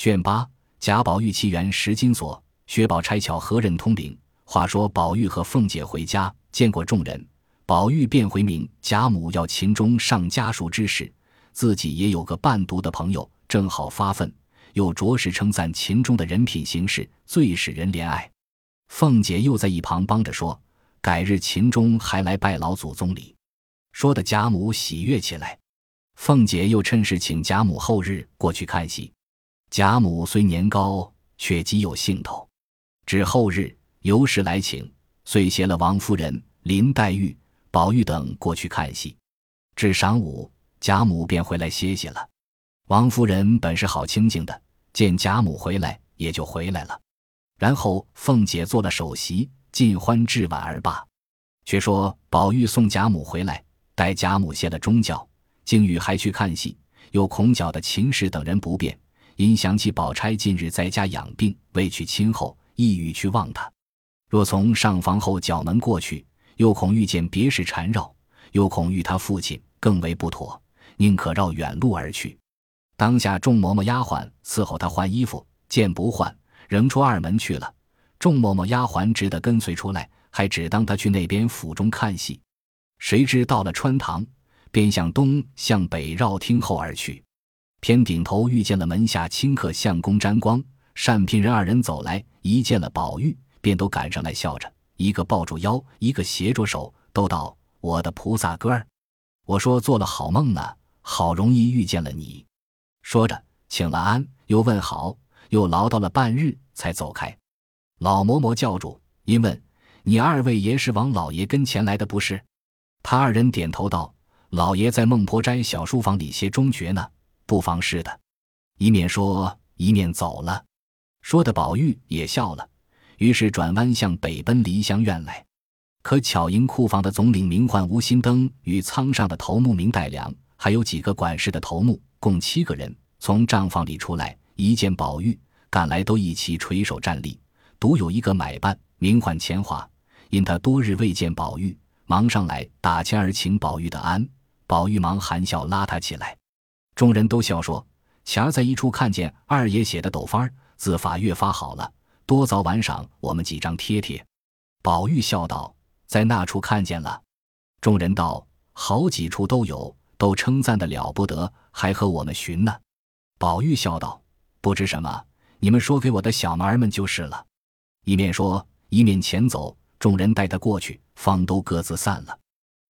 卷八，贾宝玉奇缘石金锁，薛宝钗巧合认通禀。话说宝玉和凤姐回家，见过众人，宝玉便回明贾母要秦钟上家书之事，自己也有个伴读的朋友，正好发愤，又着实称赞秦钟的人品行事最使人怜爱。凤姐又在一旁帮着说，改日秦钟还来拜老祖宗礼，说的贾母喜悦起来。凤姐又趁势请贾母后日过去看戏。贾母虽年高，却极有兴头。至后日尤氏来请，遂携了王夫人、林黛玉、宝玉等过去看戏。至晌午，贾母便回来歇息了。王夫人本是好清静的，见贾母回来，也就回来了。然后凤姐做了首席，尽欢至晚而罢。却说宝玉送贾母回来，待贾母歇了中觉，竟与还去看戏，又恐搅得秦氏等人不便。因想起宝钗近日在家养病，未去亲后，意欲去望她。若从上房后角门过去，又恐遇见别事缠绕，又恐遇他父亲，更为不妥，宁可绕远路而去。当下众嬷嬷丫鬟伺候他换衣服，见不换，仍出二门去了。众嬷嬷丫鬟只得跟随出来，还只当他去那边府中看戏。谁知到了穿堂，便向东向北绕厅后而去。偏顶头遇见了门下亲客相公沾光、单聘人二人走来，一见了宝玉，便都赶上来笑着，一个抱住腰，一个携着手，都道：“我的菩萨哥儿，我说做了好梦呢，好容易遇见了你。”说着请了安，又问好，又唠叨了半日，才走开。老嬷嬷叫住，因问：“你二位爷是往老爷跟前来的不是？”他二人点头道：“老爷在孟婆斋小书房里歇中觉呢。”不妨事的，一面说一面走了。说的宝玉也笑了，于是转弯向北奔梨香院来。可巧迎库房的总领名唤吴心登与仓上的头目明代良，还有几个管事的头目，共七个人，从账房里出来，一见宝玉，赶来都一齐垂手站立。独有一个买办名唤钱华，因他多日未见宝玉，忙上来打千儿请宝玉的安。宝玉忙含笑拉他起来。众人都笑说：“前儿在一处看见二爷写的斗方字法越发好了，多早晚赏我们几张贴贴。”宝玉笑道：“在那处看见了。”众人道：“好几处都有，都称赞的了不得，还和我们寻呢。”宝玉笑道：“不知什么，你们说给我的小儿们就是了。”一面说，一面前走，众人带他过去，方都各自散了。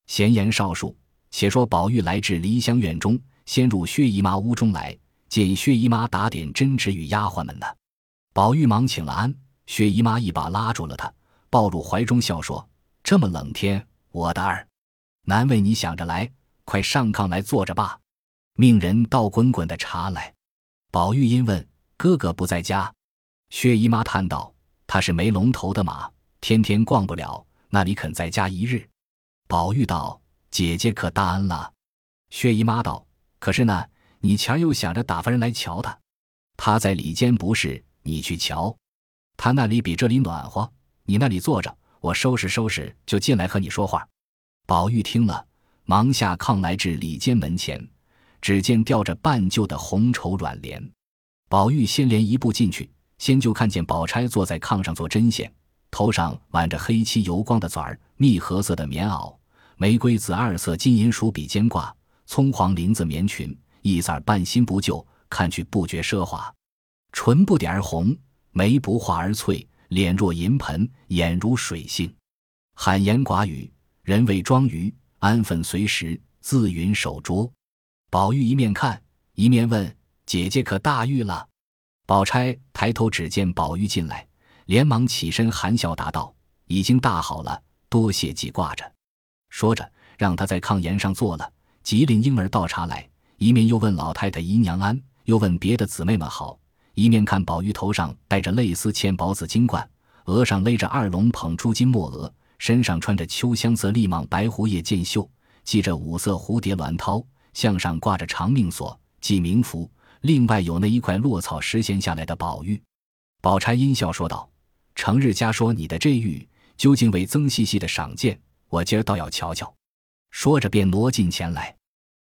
闲言少述，且说宝玉来至梨香院中。先入薛姨妈屋中来，见薛姨妈打点针纸与丫鬟们呢。宝玉忙请了安，薛姨妈一把拉住了他，抱入怀中笑说：“这么冷天，我的儿，难为你想着来，快上炕来坐着吧。”命人倒滚滚的茶来。宝玉因问：“哥哥不在家？”薛姨妈叹道：“他是没龙头的马，天天逛不了，那里肯在家一日？”宝玉道：“姐姐可大恩了。”薛姨妈道。可是呢，你前儿又想着打发人来瞧他，他在里间不是？你去瞧，他那里比这里暖和。你那里坐着，我收拾收拾就进来和你说话。宝玉听了，忙下炕来至里间门前，只见吊着半旧的红绸软帘。宝玉先连一步进去，先就看见宝钗坐在炕上做针线，头上挽着黑漆油光的纂儿，蜜合色的棉袄，玫瑰紫二色金银鼠笔肩挂。葱黄绫子棉裙，一色半新不旧，看去不觉奢华。唇不点而红，眉不画而翠，脸若银盆，眼如水杏。罕言寡语，人谓庄于安分随时，自云守拙。宝玉一面看，一面问：“姐姐可大愈了？”宝钗抬头只见宝玉进来，连忙起身含笑答道：“已经大好了，多谢记挂着。”说着，让他在炕沿上坐了。吉林婴儿倒茶来，一面又问老太太姨娘安，又问别的姊妹们好，一面看宝玉头上戴着类丝嵌宝紫金冠，额上勒着二龙捧珠金墨额，身上穿着秋香色立蟒白狐叶箭袖，系着五色蝴蝶鸾绦，项上挂着长命锁，系冥符，另外有那一块落草时闲下来的宝玉。宝钗阴笑说道：“成日家说你的这玉究竟为曾细细的赏鉴，我今儿倒要瞧瞧。”说着，便挪近前来。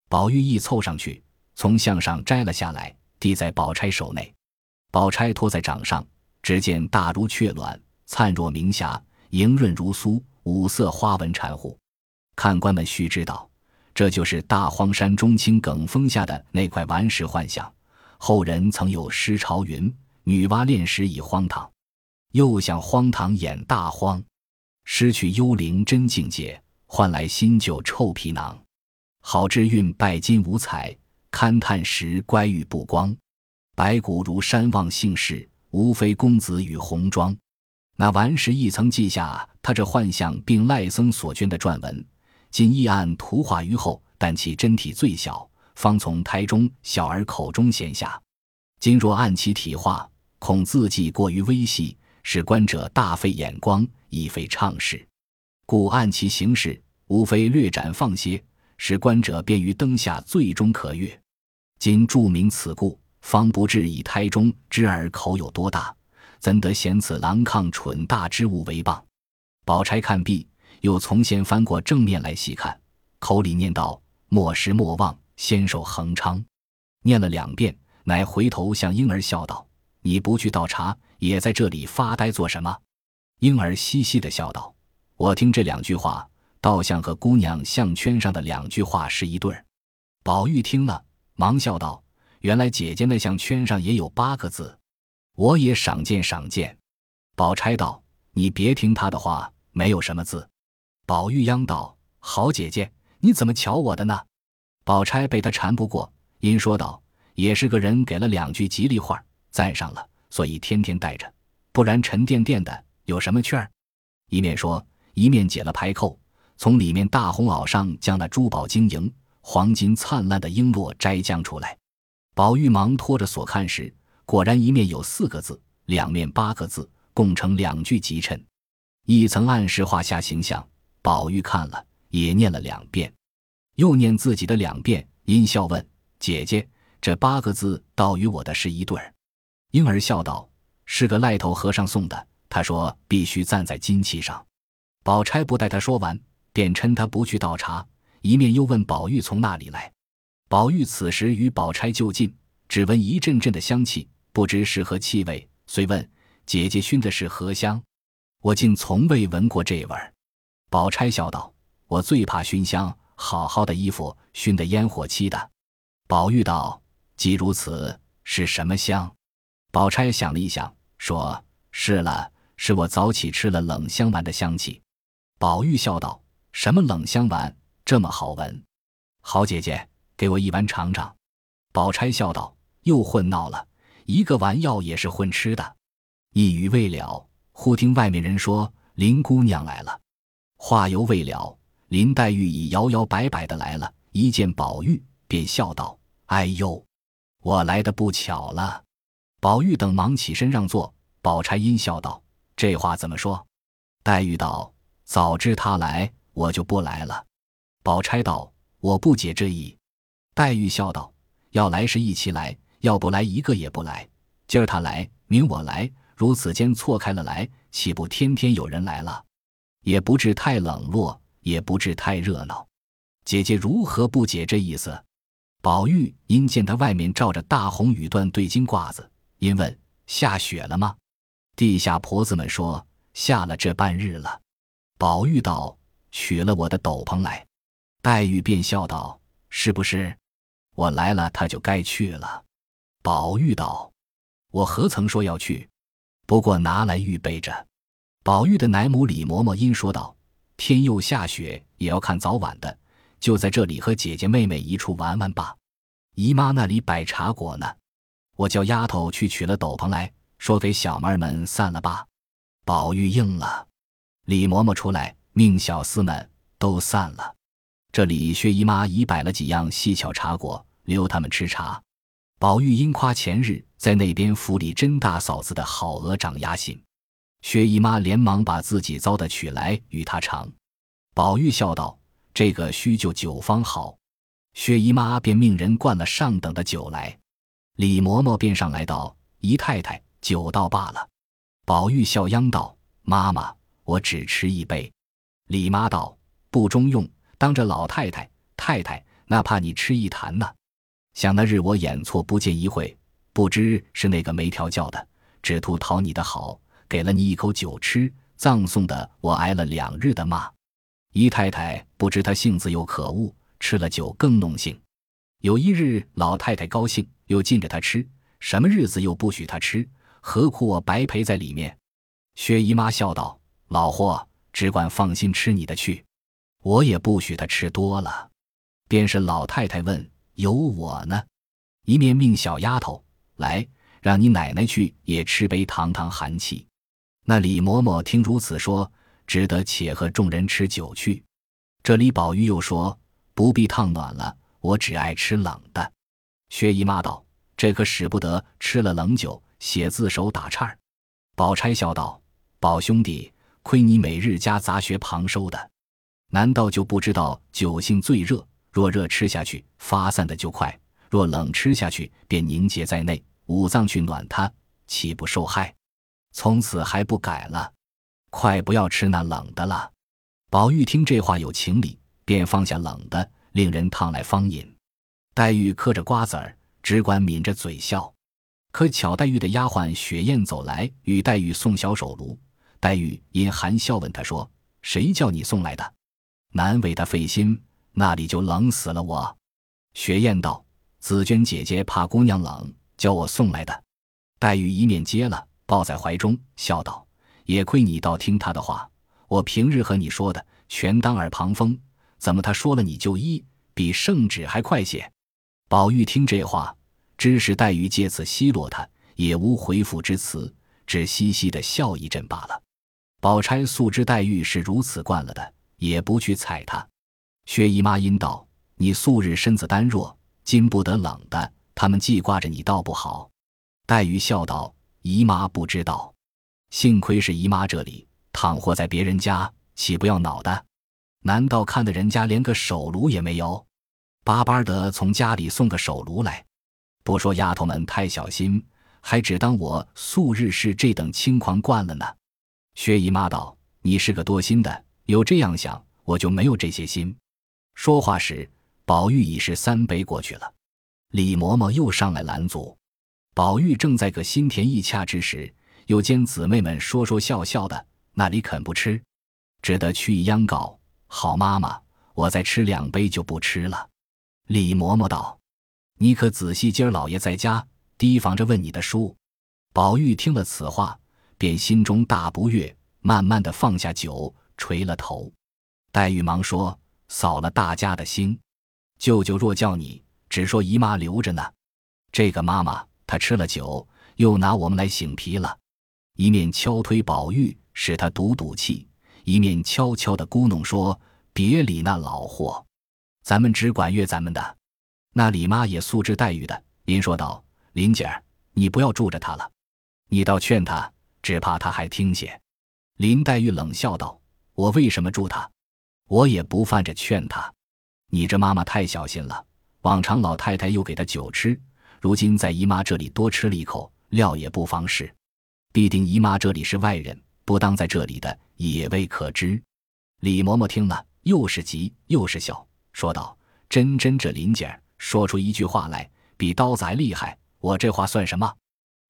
宝玉一凑上去，从项上摘了下来，递在宝钗手内。宝钗托在掌上，只见大如雀卵，灿若明霞，莹润如酥，五色花纹缠护。看官们须知道，这就是大荒山中青埂峰下的那块顽石幻象。后人曾有诗潮云：“女娲炼石已荒唐，又想荒唐演大荒。失去幽灵真境界，换来新旧臭皮囊。好知韵拜金五彩，勘探时乖玉不光。白骨如山望姓氏，无非公子与红妆。”那顽石亦曾记下他这幻象，并赖僧所捐的撰文。今亦按图画于后，但其真体最小。方从胎中小儿口中衔下，今若按其体画，恐字迹过于微细，使观者大费眼光，亦非畅事。故按其形式，无非略展放些，使观者便于灯下最终可阅。今注明此故，方不至以胎中之儿口有多大，怎得嫌此狼亢蠢大之物为谤？宝钗看毕，又从先翻过正面来细看，口里念道：“莫失莫忘。”先寿恒昌，念了两遍，乃回头向婴儿笑道：“你不去倒茶，也在这里发呆做什么？”婴儿嘻嘻的笑道：“我听这两句话，倒像和姑娘项圈上的两句话是一对儿。”宝玉听了，忙笑道：“原来姐姐那项圈上也有八个字，我也赏见赏见。”宝钗道：“你别听他的话，没有什么字。”宝玉央道：“好姐姐，你怎么瞧我的呢？”宝钗被他缠不过，因说道：“也是个人给了两句吉利话，赞上了，所以天天带着，不然沉甸甸的，有什么趣儿？”一面说，一面解了排扣，从里面大红袄上将那珠宝晶莹、黄金灿烂的璎珞摘将出来。宝玉忙拖着锁看时，果然一面有四个字，两面八个字，共成两句吉衬，一层暗示画下形象。宝玉看了，也念了两遍。又念自己的两遍，阴笑问：“姐姐，这八个字倒与我的是一对儿。”婴儿笑道：“是个赖头和尚送的，他说必须站在金器上。”宝钗不待他说完，便趁他不去倒茶，一面又问宝玉从那里来。宝玉此时与宝钗就近，只闻一阵阵的香气，不知是何气味，遂问：“姐姐熏的是何香？我竟从未闻过这味儿。”宝钗笑道：“我最怕熏香。”好好的衣服熏得烟火气的，宝玉道：“既如此，是什么香？”宝钗想了一想，说：“是了，是我早起吃了冷香丸的香气。”宝玉笑道：“什么冷香丸这么好闻？好姐姐，给我一碗尝尝。”宝钗笑道：“又混闹了，一个丸药也是混吃的。”一语未了，忽听外面人说：“林姑娘来了。”话犹未了。林黛玉已摇摇摆摆的来了，一见宝玉，便笑道：“哎呦，我来的不巧了。”宝玉等忙起身让座。宝钗阴笑道：“这话怎么说？”黛玉道：“早知他来，我就不来了。”宝钗道：“我不解这意。”黛玉笑道：“要来是一起来，要不来一个也不来。今儿他来，明我来，如此间错开了来，岂不天天有人来了？也不至太冷落。”也不至太热闹，姐姐如何不解这意思？宝玉因见他外面罩着大红羽缎对襟褂子，因问下雪了吗？地下婆子们说下了这半日了。宝玉道：“取了我的斗篷来。”黛玉便笑道：“是不是？我来了，他就该去了。”宝玉道：“我何曾说要去？不过拿来预备着。”宝玉的奶母李嬷嬷因说道。天又下雪，也要看早晚的，就在这里和姐姐妹妹一处玩玩吧。姨妈那里摆茶果呢，我叫丫头去取了斗篷来，说给小妹们散了吧。宝玉应了，李嬷嬷出来命小厮们都散了。这里薛姨妈已摆了几样细巧茶果，留他们吃茶。宝玉因夸前日在那边府里甄大嫂子的好鹅掌鸭心。薛姨妈连忙把自己糟的取来与他尝，宝玉笑道：“这个须就酒方好。”薛姨妈便命人灌了上等的酒来。李嬷嬷便上来道：“姨太太，酒倒罢了。”宝玉笑央道：“妈妈，我只吃一杯。”李妈道：“不中用，当着老太太、太太，那怕你吃一坛呢。想那日我演错不见一会，不知是那个没调教的，只图讨你的好，给了你一口酒吃，葬送的我挨了两日的骂。姨太太不知他性子又可恶，吃了酒更弄性。有一日，老太太高兴，又禁着他吃，什么日子又不许他吃，何苦我白陪在里面？薛姨妈笑道：“老货，只管放心吃你的去，我也不许他吃多了。”便是老太太问：“有我呢？”一面命小丫头来，让你奶奶去也吃杯堂堂寒气。那李嬷嬷听如此说。只得且和众人吃酒去。这里宝玉又说：“不必烫暖了，我只爱吃冷的。”薛姨妈道：“这可使不得，吃了冷酒，写字手打颤。”宝钗笑道：“宝兄弟，亏你每日家杂学旁收的，难道就不知道酒性最热？若热吃下去，发散的就快；若冷吃下去，便凝结在内。五脏去暖它，岂不受害？从此还不改了。”快不要吃那冷的了。宝玉听这话有情理，便放下冷的，令人烫来方饮。黛玉嗑着瓜子儿，只管抿着嘴笑。可巧黛玉的丫鬟雪雁走来，与黛玉送小手炉。黛玉因含笑问他说：“谁叫你送来的？难为他费心，那里就冷死了我。”雪雁道：“紫鹃姐姐怕姑娘冷，叫我送来的。”黛玉一面接了，抱在怀中，笑道。也亏你倒听他的话，我平日和你说的全当耳旁风，怎么他说了你就依，比圣旨还快些？宝玉听这话，知是黛玉借此奚落他，也无回复之词，只嘻嘻的笑一阵罢了。宝钗素知黛玉是如此惯了的，也不去睬她。薛姨妈因道：“你素日身子单弱，经不得冷的，他们记挂着你，倒不好。”黛玉笑道：“姨妈不知道。”幸亏是姨妈这里，倘或在别人家，岂不要恼的？难道看的人家连个手炉也没有？巴巴的从家里送个手炉来，不说丫头们太小心，还只当我素日是这等轻狂惯了呢。薛姨妈道：“你是个多心的，有这样想，我就没有这些心。”说话时，宝玉已是三杯过去了。李嬷嬷又上来拦阻，宝玉正在个心甜意洽之时。又见姊妹们说说笑笑的，那里肯不吃？只得屈意央告：“好妈妈，我再吃两杯就不吃了。”李嬷嬷道：“你可仔细，今儿老爷在家，提防着问你的书。”宝玉听了此话，便心中大不悦，慢慢的放下酒，垂了头。黛玉忙说：“扫了大家的心，舅舅若叫你，只说姨妈留着呢。这个妈妈她吃了酒，又拿我们来醒皮了。”一面敲推宝玉，使他赌赌气；一面悄悄的咕哝说：“别理那老货，咱们只管约咱们的。”那李妈也素知黛玉的，您说道：“林姐儿，你不要住着他了，你倒劝他，只怕他还听些。”林黛玉冷笑道：“我为什么助他？我也不犯着劝他。你这妈妈太小心了。往常老太太又给他酒吃，如今在姨妈这里多吃了一口，料也不妨事。”必定姨妈这里是外人，不当在这里的也未可知。李嬷嬷听了，又是急又是笑，说道：“真真这林姐儿说出一句话来，比刀子还厉害。我这话算什么？”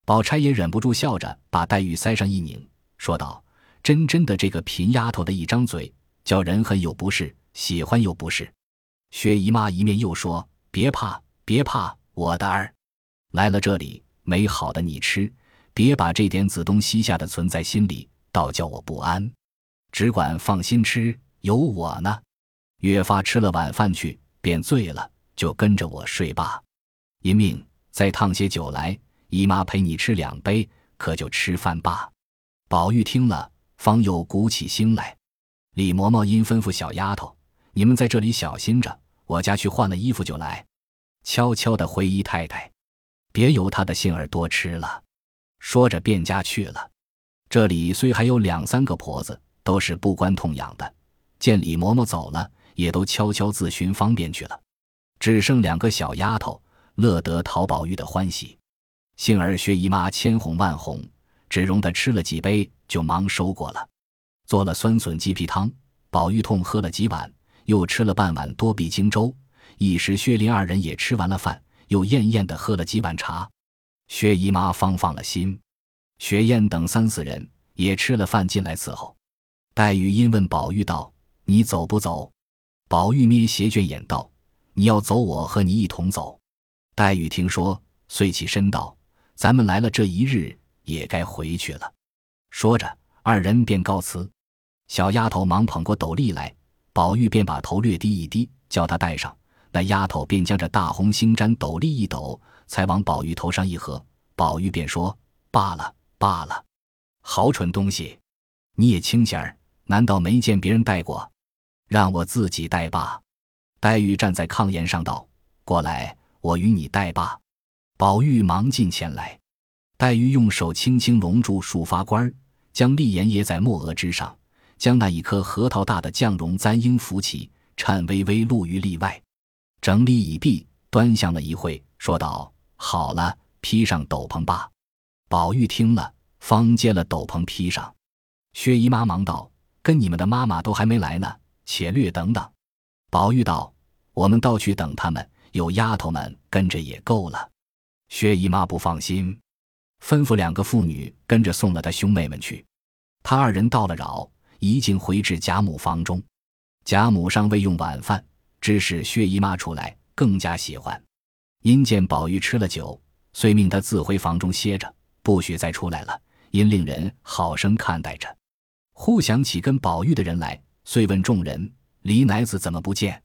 宝钗也忍不住笑着，把黛玉腮上一拧，说道：“真真的这个贫丫头的一张嘴，叫人恨又不是，喜欢又不是。”薛姨妈一面又说：“别怕，别怕，我的儿来了这里，没好的你吃。”别把这点子东西下的存在心里，倒叫我不安。只管放心吃，有我呢。越发吃了晚饭去，便醉了，就跟着我睡罢。一命再烫些酒来，姨妈陪你吃两杯，可就吃饭罢。宝玉听了，方又鼓起心来。李嬷嬷因吩咐小丫头：“你们在这里小心着，我家去换了衣服就来。”悄悄的回姨太太，别由她的性儿多吃了。说着，便家去了。这里虽还有两三个婆子，都是不关痛痒的。见李嬷嬷走了，也都悄悄自寻方便去了。只剩两个小丫头，乐得讨宝玉的欢喜。幸而薛姨妈千哄万哄，只容她吃了几杯，就忙收过了。做了酸笋鸡皮汤，宝玉痛喝了几碗，又吃了半碗多碧精粥。一时薛林二人也吃完了饭，又艳艳的喝了几碗茶。薛姨妈方放了心。雪雁等三四人也吃了饭进来伺候。黛玉因问宝玉道：“你走不走？”宝玉眯斜卷眼道：“你要走，我和你一同走。”黛玉听说，遂起身道：“咱们来了这一日，也该回去了。”说着，二人便告辞。小丫头忙捧过斗笠来，宝玉便把头略低一低，叫她戴上。那丫头便将这大红星毡斗笠一抖，才往宝玉头上一合。宝玉便说：“罢了。”罢了，好蠢东西！你也清闲儿，难道没见别人戴过？让我自己戴罢。黛玉站在炕沿上道：“过来，我与你戴罢。”宝玉忙进前来，黛玉用手轻轻拢住束发冠，将立颜掖在墨额之上，将那一颗核桃大的绛绒簪缨扶起，颤巍巍露于例外。整理已毕，端详了一会，说道：“好了，披上斗篷吧。”宝玉听了，方接了斗篷披上。薛姨妈忙道：“跟你们的妈妈都还没来呢，且略等等。”宝玉道：“我们倒去等他们，有丫头们跟着也够了。”薛姨妈不放心，吩咐两个妇女跟着送了她兄妹们去。他二人到了扰，一径回至贾母房中。贾母尚未用晚饭，只是薛姨妈出来，更加喜欢。因见宝玉吃了酒，遂命他自回房中歇着。不许再出来了，因令人好生看待着。忽想起跟宝玉的人来，遂问众人：“李奶子怎么不见？”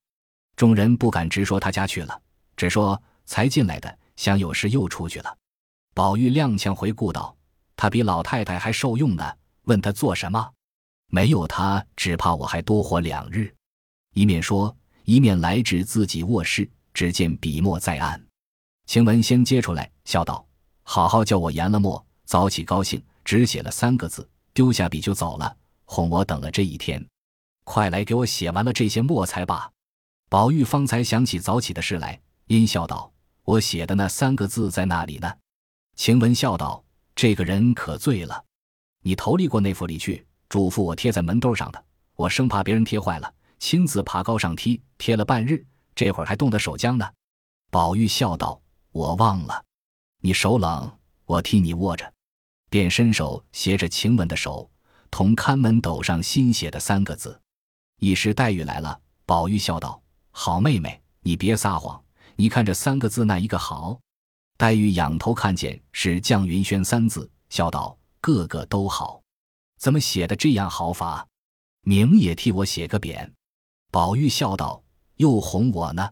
众人不敢直说他家去了，只说才进来的，想有事又出去了。宝玉踉跄回顾道：“他比老太太还受用呢，问他做什么？没有他，只怕我还多活两日。”一面说，一面来至自己卧室，只见笔墨在案。晴雯先接出来，笑道。好好叫我研了墨，早起高兴，只写了三个字，丢下笔就走了，哄我等了这一天。快来给我写完了这些墨才罢。宝玉方才想起早起的事来，阴笑道：“我写的那三个字在那里呢？”晴雯笑道：“这个人可醉了，你投递过那府里去，嘱咐我贴在门兜上的，我生怕别人贴坏了，亲自爬高上梯贴了半日，这会儿还冻得手僵呢。”宝玉笑道：“我忘了。”你手冷，我替你握着，便伸手携着晴雯的手，同看门斗上新写的三个字。一时黛玉来了，宝玉笑道：“好妹妹，你别撒谎，你看这三个字那一个好？”黛玉仰头看见是“绛云轩”三字，笑道：“个个都好，怎么写的这样好法？明也替我写个匾。”宝玉笑道：“又哄我呢。”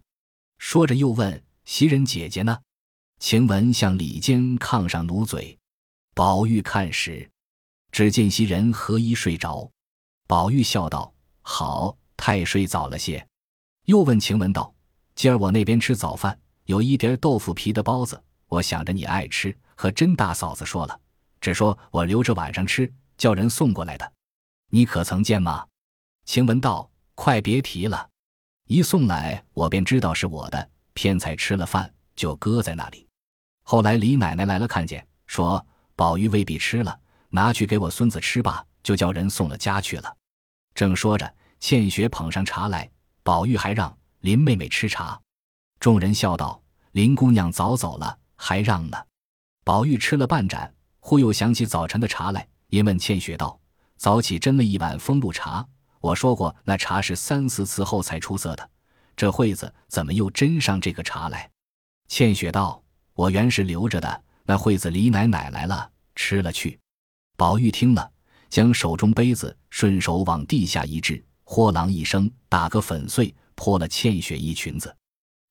说着又问：“袭人姐姐呢？”晴雯向里间炕上努嘴，宝玉看时，只见袭人合衣睡着。宝玉笑道：“好，太睡早了些。”又问晴雯道：“今儿我那边吃早饭，有一碟豆腐皮的包子，我想着你爱吃，和甄大嫂子说了，只说我留着晚上吃，叫人送过来的。你可曾见吗？”晴雯道：“快别提了，一送来我便知道是我的，偏才吃了饭就搁在那里。”后来李奶奶来了，看见说宝玉未必吃了，拿去给我孙子吃吧，就叫人送了家去了。正说着，倩雪捧上茶来，宝玉还让林妹妹吃茶。众人笑道：“林姑娘早走了，还让呢。”宝玉吃了半盏，忽又想起早晨的茶来，因问倩雪道：“早起斟了一碗风露茶，我说过那茶是三四次后才出色的，这会子怎么又斟上这个茶来？”倩雪道。我原是留着的，那惠子李奶奶来了，吃了去。宝玉听了，将手中杯子顺手往地下一掷，豁啷一声，打个粉碎，泼了倩雪一裙子。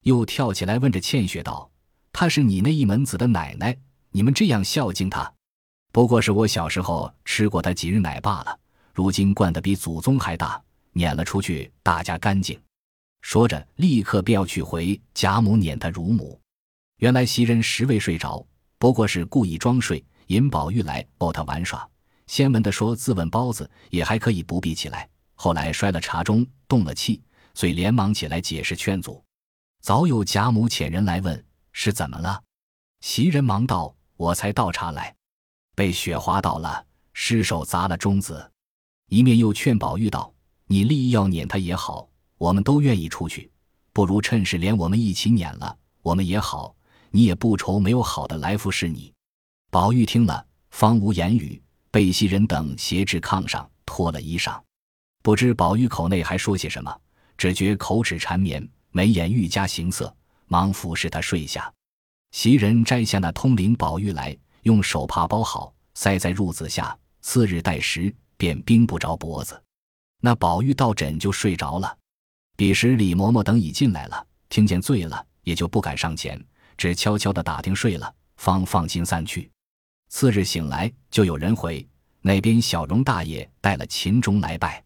又跳起来问着倩雪道：“她是你那一门子的奶奶，你们这样孝敬她？不过是我小时候吃过她几日奶罢了。如今惯得比祖宗还大，撵了出去，大家干净。”说着，立刻便要去回贾母撵她乳母。原来袭人实未睡着，不过是故意装睡，引宝玉来逗她玩耍。先闻的说自问包子也还可以不必起来，后来摔了茶盅，动了气，遂连忙起来解释劝阻。早有贾母遣人来问是怎么了，袭人忙道：“我才倒茶来，被雪滑倒了，失手砸了盅子。”一面又劝宝玉道：“你立意要撵他也好，我们都愿意出去，不如趁势连我们一起撵了，我们也好。”你也不愁没有好的来服侍你。宝玉听了，方无言语，被袭人等挟至炕上，脱了衣裳。不知宝玉口内还说些什么，只觉口齿缠绵，眉眼愈加形色，忙服侍他睡下。袭人摘下那通灵宝玉来，用手帕包好，塞在褥子下。次日待时，便冰不着脖子。那宝玉到枕就睡着了。彼时李嬷嬷等已进来了，听见醉了，也就不敢上前，只悄悄的打听睡了，方放心散去。次日醒来，就有人回那边小荣大爷带了秦钟来拜，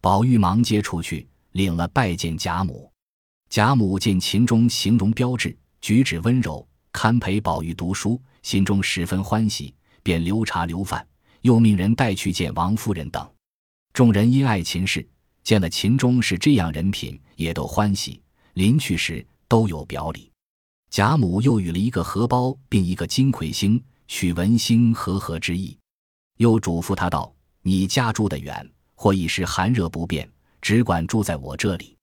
宝玉忙接出去，领了拜见贾母。贾母见秦钟形容标致，举止温柔。堪陪宝玉读书，心中十分欢喜，便留茶留饭，又命人带去见王夫人等。众人因爱秦氏，见了秦钟是这样人品，也都欢喜。临去时都有表里。贾母又与了一个荷包，并一个金魁星，许文星和合之意。又嘱咐他道：“你家住得远，或一时寒热不便，只管住在我这里，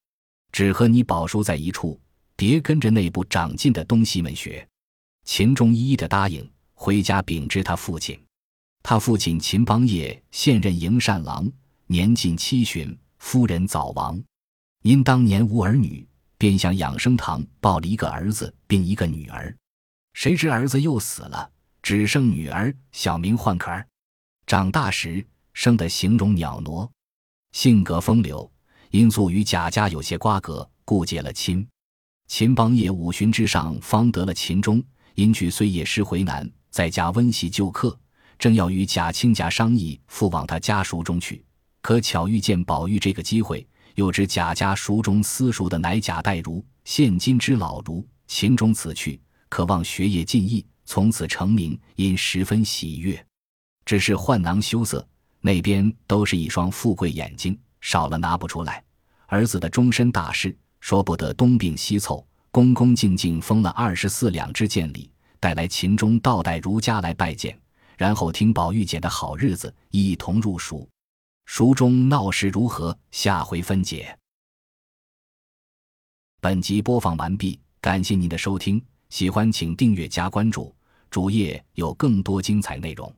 只和你宝叔在一处，别跟着内部长进的东西们学。”秦钟一一的答应，回家禀知他父亲。他父亲秦邦业现任营善郎，年近七旬，夫人早亡，因当年无儿女，便向养生堂抱了一个儿子，并一个女儿。谁知儿子又死了，只剩女儿，小名唤可儿。长大时生得形容袅娜，性格风流，因素与贾家有些瓜葛，故结了亲。秦邦业五旬之上，方得了秦钟。因去虽也师回南，在家温习旧课，正要与贾亲家商议复往他家塾中去，可巧遇见宝玉这个机会，又知贾家塾中私塾的乃贾代儒，现今之老儒。秦钟此去，渴望学业进益，从此成名，因十分喜悦。只是换囊羞涩，那边都是一双富贵眼睛，少了拿不出来。儿子的终身大事，说不得东病西凑。恭恭敬敬封了二十四两支见礼，带来秦钟倒带儒家来拜见，然后听宝玉姐的好日子，一同入蜀。蜀中闹事如何？下回分解。本集播放完毕，感谢您的收听，喜欢请订阅加关注，主页有更多精彩内容。